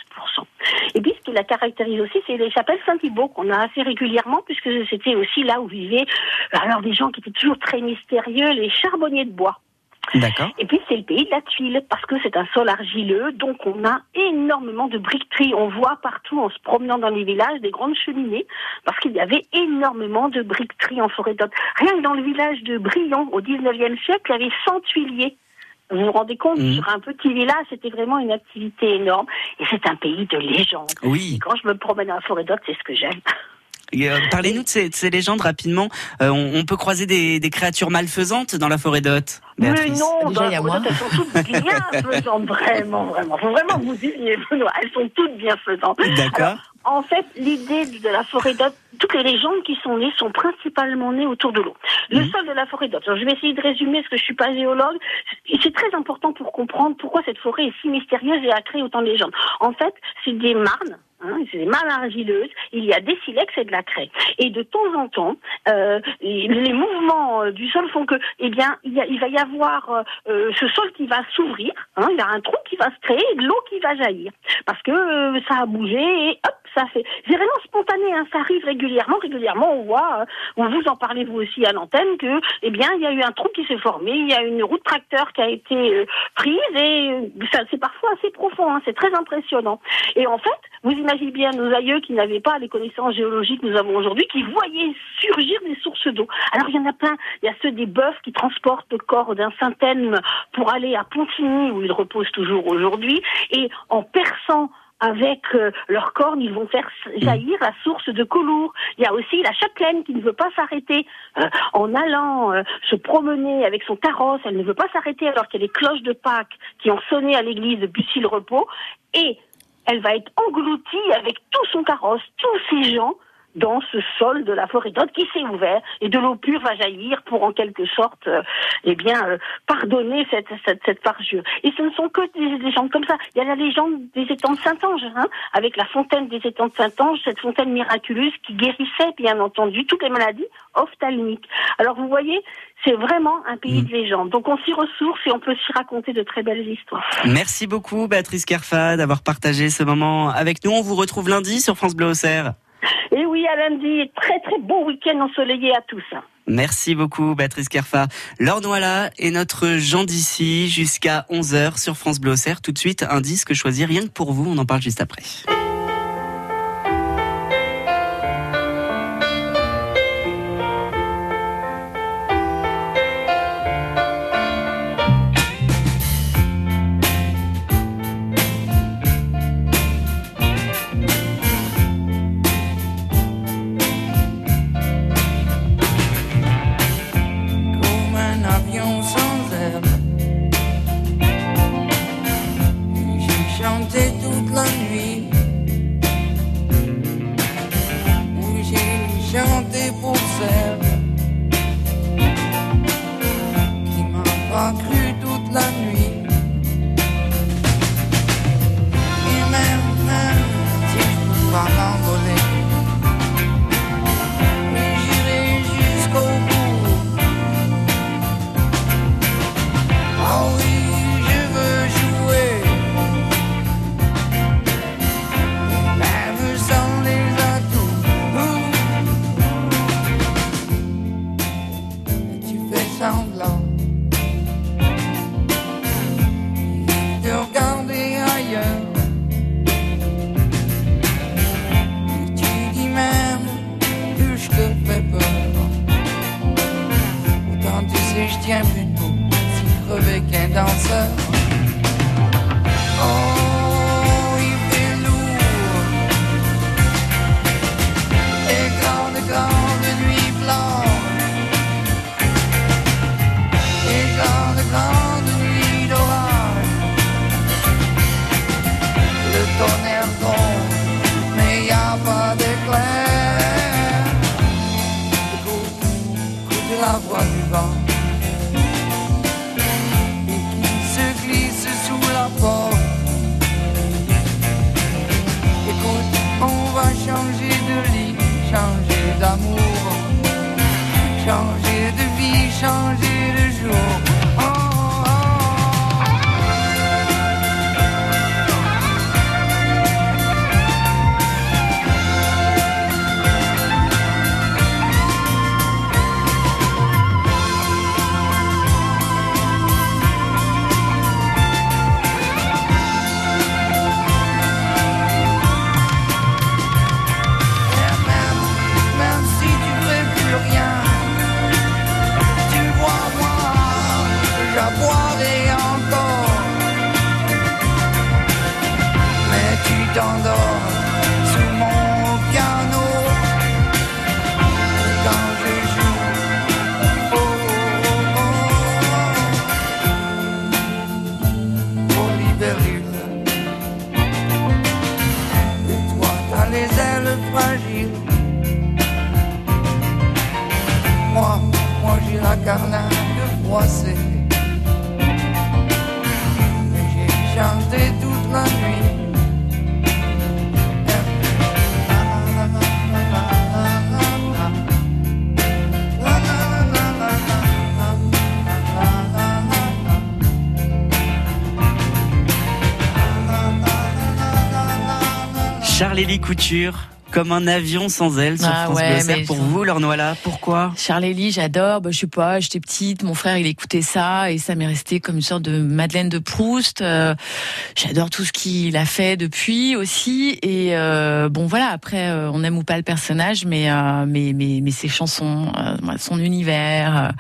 Et puis, ce qui la caractérise aussi, c'est les chapelles Saint-Thibault qu'on a assez régulièrement, puisque c'était aussi là où vivaient alors des gens qui étaient toujours très mystérieux, les charbonniers de bois. D'accord. Et puis c'est le pays de la tuile parce que c'est un sol argileux, donc on a énormément de briqueterie. On voit partout en se promenant dans les villages des grandes cheminées parce qu'il y avait énormément de briqueterie en forêt d'hôtes. Rien que dans le village de Brion au 19e siècle, il y avait 100 tuiliers. Vous vous rendez compte, Mhm. sur un petit village, c'était vraiment une activité énorme. Et c'est un pays de légendes. Oui. Et quand je me promène dans la forêt d'hôtes, c'est ce que j'aime. Euh, Parlez-nous de ces, de ces légendes rapidement. Euh, on, on peut croiser des, des créatures malfaisantes dans la forêt d'hôtes. Mais non, Déjà, dans la forêt elles sont toutes bienfaisantes, vraiment, vraiment. Faut vraiment que vous disiez, Benoît, elles sont toutes bienfaisantes. D'accord. En fait, l'idée de la forêt d'hôtes, toutes les légendes qui sont nées sont principalement nées autour de l'eau. Le sol de la forêt. Alors, je vais essayer de résumer parce que je suis pas géologue. Et C'est très important pour comprendre pourquoi cette forêt est si mystérieuse et a créé autant de légendes. En fait, c'est des marnes. Hein, c'est argileuses, il y a des silex et de la craie. Et de temps en temps, euh, les mouvements euh, du sol font que, eh bien, il, va y avoir euh, ce sol qui va s'ouvrir, hein, il y a un trou qui va se créer de l'eau qui va jaillir. Parce que ça a bougé et hop, ça fait. C'est vraiment spontané, hein, ça arrive régulièrement. Régulièrement, on voit, vous en parlez vous aussi à l'antenne, que, eh bien, il y a eu un trou qui s'est formé, il y a une route tracteur qui a été prise et ça, c'est parfois assez profond, c'est très impressionnant. Et en fait, vous imaginez bien nos aïeux qui n'avaient pas les connaissances géologiques que nous avons aujourd'hui, qui voyaient surgir des sources d'eau. Alors il y en a plein. Il y a ceux des bœufs qui transportent le corps d'un Saint-Elme pour aller à Pontigny, où il repose toujours aujourd'hui, et en perçant avec euh, leurs cornes, ils vont faire jaillir la source de Collioure. Il y a aussi la châtelaine qui ne veut pas s'arrêter euh, en allant euh, se promener avec son carrosse. Elle ne veut pas s'arrêter alors qu'il y a les cloches de Pâques qui ont sonné à l'église de Bussy-le-Repos. Et elle va être engloutie avec tout son carrosse, tous ces gens dans ce sol de la forêt d'Aude qui s'est ouvert et de l'eau pure va jaillir pour en quelque sorte, euh, eh bien, euh, pardonner cette, cette, cette parjure. Et ce ne sont que des légendes comme ça. Il y a la légende des étangs de Saint-Ange, hein, avec la fontaine des étangs de Saint-Ange, cette fontaine miraculeuse qui guérissait, bien entendu, toutes les maladies ophtalmiques. Alors vous voyez, c'est vraiment un pays de légendes. Donc on s'y ressource et on peut s'y raconter de très belles histoires. Merci beaucoup, Béatrice Kerfa, d'avoir partagé ce moment avec nous. On vous retrouve lundi sur France Bleu Auxerre. Et oui, à lundi, très très beau week-end ensoleillé à tous. Merci beaucoup, Béatrice Kerfa. Laure Noala est notre Jean d'ici jusqu'à 11h sur France Bleu Auxerre. Tout de suite, un disque choisi rien que pour vous. On en parle juste après. Tiens plus debout si crevé qu'un danseur. Carlingue froissée. Mais j'ai chanté toute la nuit. Charlélie Couture, comme un avion sans aile sur Ah France ouais, Bleu Pour je- vous, Noala, pourquoi? Charlélie, j'adore. Bah, je sais pas, j'étais petite, mon frère il écoutait ça et ça m'est resté comme une sorte de Madeleine de Proust. Euh, j'adore tout ce qu'il a fait depuis aussi. Et euh, bon voilà, après euh, on aime ou pas le personnage, mais euh, mais mais mais ses chansons, euh, son univers,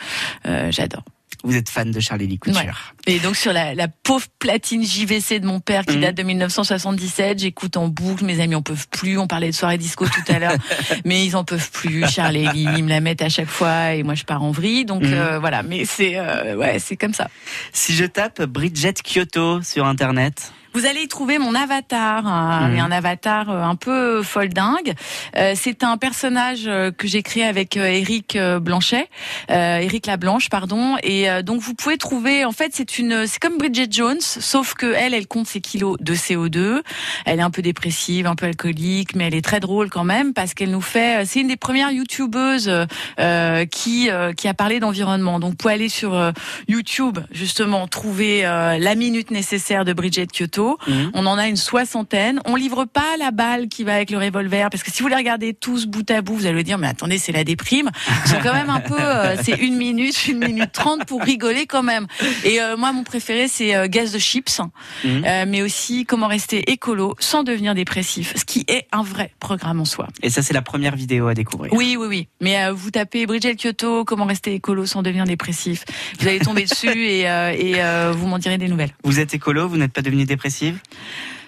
euh, j'adore. Vous êtes fan de Charlélie Couture. Ouais. Et donc sur la, la pauvre platine JVC de mon père qui Mhm. date de 1977, j'écoute en boucle, mes amis en peuvent plus, on parlait de soirée disco tout à l'heure, mais ils en peuvent plus, Charlie, ils me la mettent à chaque fois et moi je pars en vrille, donc Mhm. euh, voilà, mais c'est euh, ouais, c'est comme ça. Si je tape Bridget Kyoto sur internet, Vous allez y trouver mon avatar, hein, Mhm. un avatar euh, un peu folle dingue. Euh, c'est un personnage euh, que j'ai créé avec Eric Blanchet, Eric Lablanche, pardon. Et donc vous pouvez trouver, en fait, c'est une, c'est comme Bridget Jones, sauf que elle, elle compte ses kilos de CO2. Elle est un peu dépressive, un peu alcoolique, mais elle est très drôle quand même parce qu'elle nous fait. C'est une des premières youtubeuses euh, qui euh, qui a parlé d'environnement. Donc vous pouvez aller sur euh, YouTube justement trouver la minute nécessaire de Bridget Kyoto. Mhm. On en a une soixantaine. On livre pas la balle qui va avec le revolver parce que si vous les regardez tous bout à bout, vous allez dire mais attendez c'est la déprime. Ils sont quand même un peu euh, c'est une minute, une minute trente pour rigoler quand même. Et euh, moi mon préféré c'est euh, Gaz de chips, Mhm. euh, mais aussi comment rester écolo sans devenir dépressif, ce qui est un vrai programme en soi. Et ça, c'est la première vidéo à découvrir. Oui, oui, oui. Mais vous tapez Bridget Kyoto, comment rester écolo sans devenir dépressif. Vous allez tomber dessus et, et vous m'en direz des nouvelles. Vous êtes écolo, vous n'êtes pas devenu dépressive?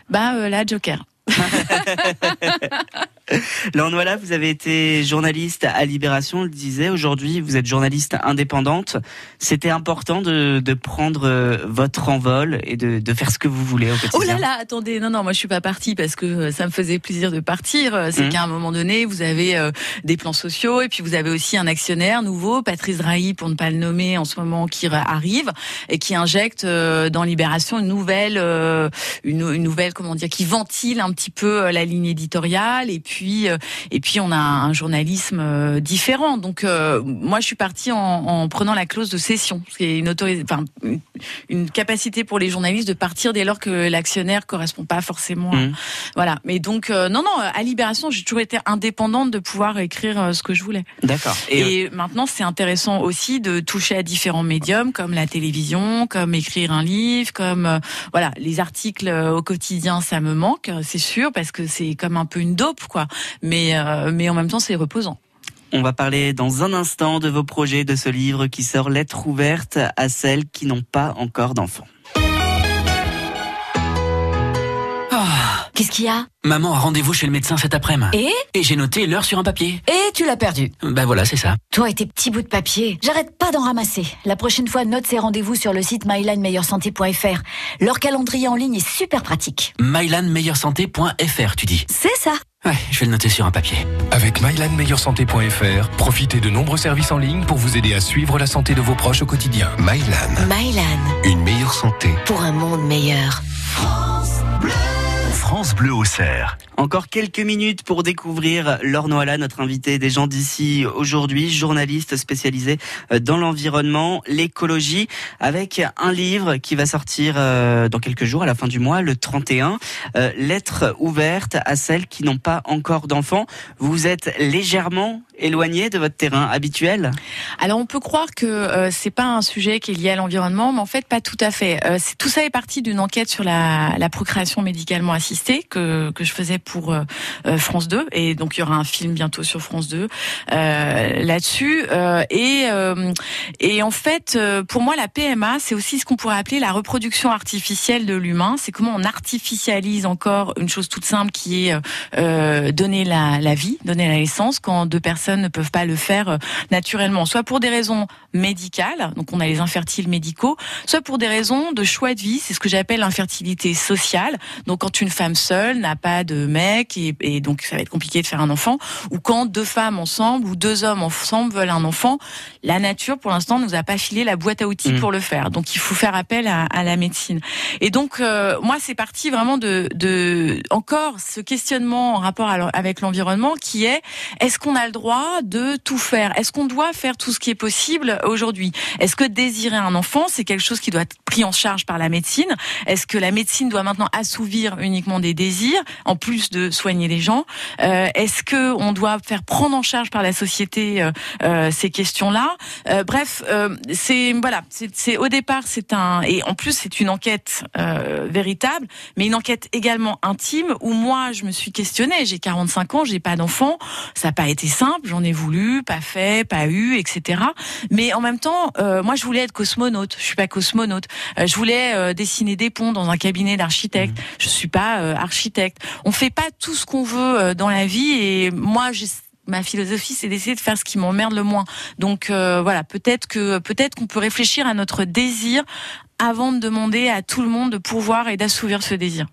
Bah euh, là, Joker. Lornois, vous avez été journaliste à Libération, on le disait. Aujourd'hui, vous êtes journaliste indépendante. C'était important de, de prendre euh, votre envol et de, de faire ce que vous voulez au quotidien. Oh là là, attendez, non, non, moi je suis pas partie parce que euh, ça me faisait plaisir de partir. Euh, C'est Mhm. qu'à un moment donné, vous avez euh, des plans sociaux et puis vous avez aussi un actionnaire nouveau, Patrice Drahi, pour ne pas le nommer en ce moment, qui arrive et qui injecte euh, dans Libération une nouvelle, euh, une, une nouvelle, comment dire, qui ventile un petit peu la ligne éditoriale et puis euh, et puis on a un journalisme euh, différent. Donc euh, moi je suis partie en, en prenant la clause de cession, ce qui est une autoris- enfin une- capacité pour les journalistes de partir dès lors que l'actionnaire correspond pas forcément. Mhm. Voilà. Mais donc non non à Libération j'ai toujours été indépendante de pouvoir écrire ce que je voulais. D'accord. Et, maintenant, c'est intéressant aussi de toucher à différents médiums, comme la télévision, comme écrire un livre, comme euh, voilà, les articles au quotidien, ça me manque, c'est sûr, parce que c'est comme un peu une dope, quoi. Mais euh, mais en même temps, c'est reposant. On va parler dans un instant de vos projets, de ce livre qui sort Lettre ouverte à celles qui n'ont pas encore d'enfants. Qu'est-ce qu'il y a? Maman a rendez-vous chez le médecin cet après-midi. Et? Et j'ai noté l'heure sur un papier. Et tu l'as perdu. Bah voilà, c'est ça. Toi et tes petits bouts de papier, j'arrête pas d'en ramasser. La prochaine fois, note ces rendez-vous sur le site mylinemeilleursanté.fr. Leur calendrier en ligne est super pratique. mylanmeilleursanté.fr, tu dis. C'est ça. Ouais, je vais le noter sur un papier. Avec mylanmeilleursanté.fr, profitez de nombreux services en ligne pour vous aider à suivre la santé de vos proches au quotidien. Mylan, Mylan, une meilleure santé. pour un monde meilleur. France Bleu au cerf. Encore quelques minutes pour découvrir Laure Noala, notre invité des gens d'ici aujourd'hui, journaliste spécialisé euh, dans l'environnement, l'écologie, avec un livre qui va sortir euh, dans quelques jours, à la fin du mois, le 31. Euh, Lettre ouverte à celles qui n'ont pas encore d'enfants. Vous êtes légèrement éloigné de votre terrain habituel? Alors on peut croire que euh, c'est pas un sujet qui est lié à l'environnement, mais en fait pas tout à fait. Euh, tout ça est parti d'une enquête sur la, la procréation médicalement assistée que que je faisais pour euh, euh, France 2 et donc il y aura un film bientôt sur France 2 euh, là-dessus Euh, et et en fait pour moi la PMA c'est aussi ce qu'on pourrait appeler la reproduction artificielle de l'humain. C'est comment on artificialise encore une chose toute simple qui est donner la, la vie, donner la naissance quand deux personnes ne peuvent pas le faire euh, naturellement, soit pour des raisons médicales, donc on a les infertiles médicaux, soit pour des raisons de choix de vie, c'est ce que j'appelle l'infertilité sociale. Donc quand une femme seule n'a pas de mec et, et donc ça va être compliqué de faire un enfant, ou quand deux femmes ensemble ou deux hommes ensemble veulent un enfant, la nature pour l'instant nous a pas filé la boîte à outils Mm. pour le faire. Donc il faut faire appel à, à la médecine. Et donc euh, moi c'est parti vraiment de, de encore ce questionnement en rapport à avec l'environnement qui est est-ce qu'on a le droit de tout faire? Est-ce qu'on doit faire tout ce qui est possible aujourd'hui? Est-ce que désirer un enfant c'est quelque chose qui doit être pris en charge par la médecine Est-ce que la médecine doit maintenant assouvir uniquement des désirs en plus de soigner les gens? Euh, Est-ce que on doit faire prendre en charge par la société euh, euh, ces questions-là? Euh, Bref, euh, c'est voilà, c'est au départ c'est un et en plus c'est une enquête euh, véritable, mais une enquête également intime où moi je me suis questionnée. J'ai 45 ans, j'ai pas d'enfant, ça n'a pas été simple, j'en ai voulu, pas fait, pas eu, etc. Mais en même temps, moi je voulais être cosmonaute. Je suis pas cosmonaute. Euh, je voulais euh, dessiner des ponts dans un cabinet d'architecte. Je suis pas euh, architecte. On fait pas tout ce qu'on veut euh, dans la vie et moi j'ai Ma philosophie, c'est d'essayer de faire ce qui m'emmerde le moins. Donc euh, voilà, peut-être que peut-être qu'on peut réfléchir à notre désir avant de demander à tout le monde de pourvoir et d'assouvir ce désir.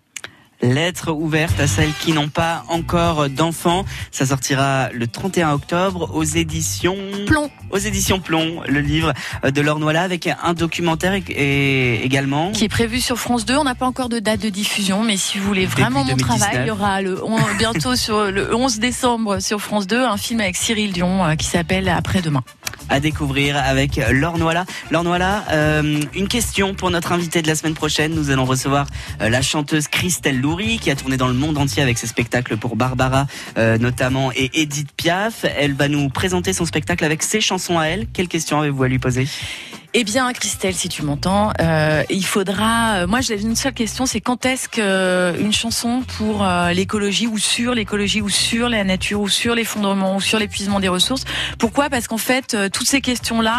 Lettre ouverte à celles qui n'ont pas encore d'enfants. Ça sortira le 31 octobre aux éditions Plomb. Aux éditions Plomb, le livre de Laure Noila avec un documentaire et- également. Qui est prévu sur France 2. On n'a pas encore de date de diffusion, mais si vous voulez vraiment mon 2019. travail, il y aura le, on- bientôt sur le 11 décembre sur France 2 un film avec Cyril Dion euh, qui s'appelle Après-demain. À découvrir avec Laure Noila. Laure Noila, euh, une question pour notre invité de la semaine prochaine. Nous allons recevoir euh, la chanteuse Christelle Loury qui a tourné dans le monde entier avec ses spectacles pour Barbara euh, notamment et Edith Piaf. Elle va nous présenter son spectacle avec ses chansons à elle. Quelle question avez-vous à lui poser? Eh bien, Christelle, si tu m'entends, euh, il faudra. euh, moi, j'ai une seule question, c'est quand est-ce que euh, chanson pour l'écologie ou sur l'écologie ou sur la nature ou sur l'effondrement ou sur l'épuisement des ressources? Pourquoi? Parce qu'en fait, toutes ces questions-là.